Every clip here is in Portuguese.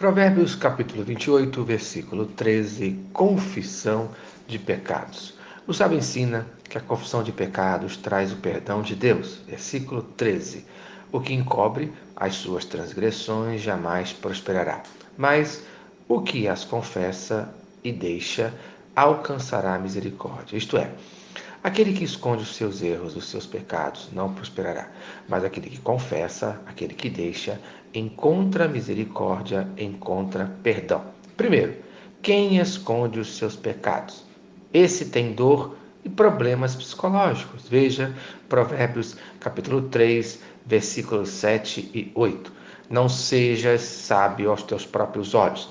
Provérbios capítulo 28, versículo 13, confissão de pecados. O sábio ensina que a confissão de pecados traz o perdão de Deus. Versículo 13. O que encobre as suas transgressões jamais prosperará, mas o que as confessa e deixa alcançará misericórdia. Isto é, Aquele que esconde os seus erros, os seus pecados, não prosperará, mas aquele que confessa, aquele que deixa, encontra misericórdia, encontra perdão. Primeiro, quem esconde os seus pecados? Esse tem dor e problemas psicológicos. Veja Provérbios capítulo 3, versículos 7 e 8. Não sejas sábio aos teus próprios olhos.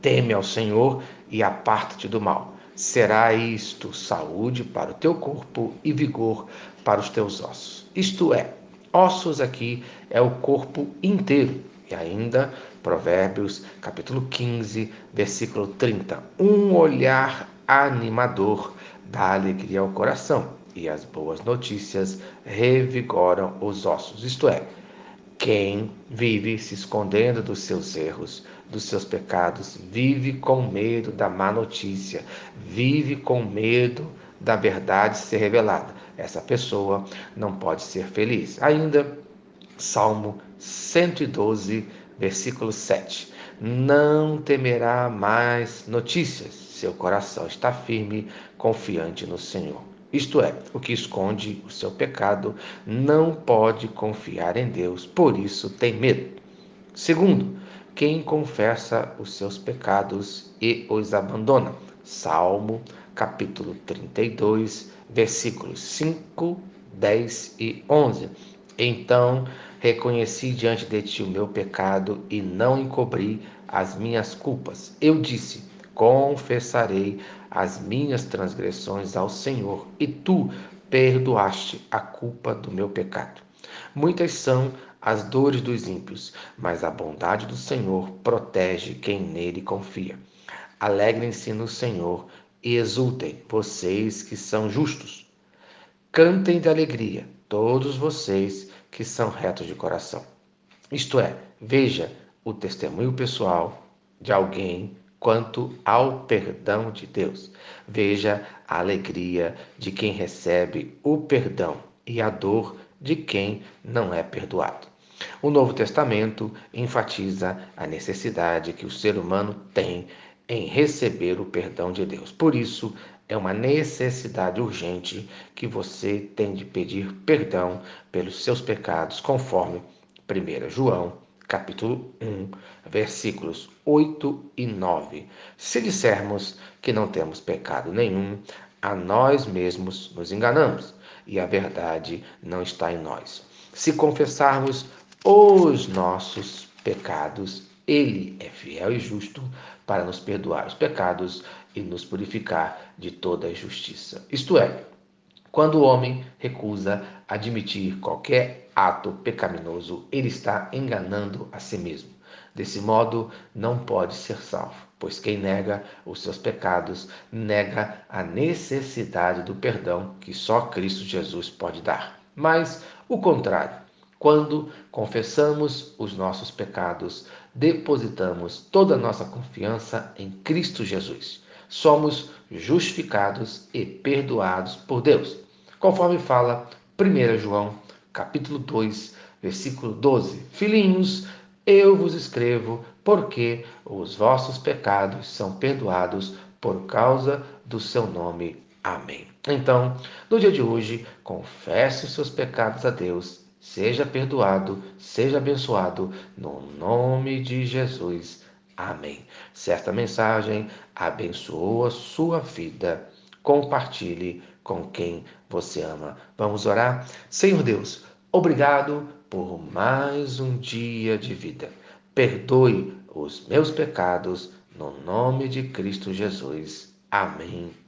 Teme ao Senhor e aparta-te do mal será isto saúde para o teu corpo e vigor para os teus ossos. Isto é, ossos aqui é o corpo inteiro. E ainda, Provérbios, capítulo 15, versículo 30. Um olhar animador dá alegria ao coração, e as boas notícias revigoram os ossos. Isto é, quem vive se escondendo dos seus erros, dos seus pecados, vive com medo da má notícia, vive com medo da verdade ser revelada. Essa pessoa não pode ser feliz. Ainda, Salmo 112, versículo 7. Não temerá mais notícias, seu coração está firme, confiante no Senhor. Isto é, o que esconde o seu pecado não pode confiar em Deus, por isso tem medo. Segundo, quem confessa os seus pecados e os abandona. Salmo, capítulo 32, versículos 5, 10 e 11. Então reconheci diante de ti o meu pecado e não encobri as minhas culpas. Eu disse: confessarei as minhas transgressões ao Senhor, e tu perdoaste a culpa do meu pecado. Muitas são as dores dos ímpios, mas a bondade do Senhor protege quem nele confia. Alegrem-se no Senhor e exultem, vocês que são justos. Cantem de alegria, todos vocês que são retos de coração. Isto é, veja o testemunho pessoal de alguém quanto ao perdão de Deus. Veja a alegria de quem recebe o perdão e a dor de quem não é perdoado. O Novo Testamento enfatiza a necessidade que o ser humano tem em receber o perdão de Deus. Por isso, é uma necessidade urgente que você tem de pedir perdão pelos seus pecados, conforme 1 João capítulo 1, versículos 8 e 9. Se dissermos que não temos pecado nenhum, a nós mesmos nos enganamos e a verdade não está em nós. Se confessarmos os nossos pecados, ele é fiel e justo para nos perdoar os pecados e nos purificar de toda injustiça. Isto é, quando o homem recusa admitir qualquer ato pecaminoso, ele está enganando a si mesmo. Desse modo, não pode ser salvo, pois quem nega os seus pecados nega a necessidade do perdão que só Cristo Jesus pode dar. Mas o contrário, quando confessamos os nossos pecados, depositamos toda a nossa confiança em Cristo Jesus. Somos justificados e perdoados por Deus conforme fala 1 João, capítulo 2, versículo 12. Filhinhos, eu vos escrevo porque os vossos pecados são perdoados por causa do seu nome. Amém. Então, no dia de hoje, confesse os seus pecados a Deus, seja perdoado, seja abençoado, no nome de Jesus. Amém. Certa mensagem abençoou a sua vida. Compartilhe com quem você ama. Vamos orar? Senhor Deus, obrigado por mais um dia de vida. Perdoe os meus pecados no nome de Cristo Jesus. Amém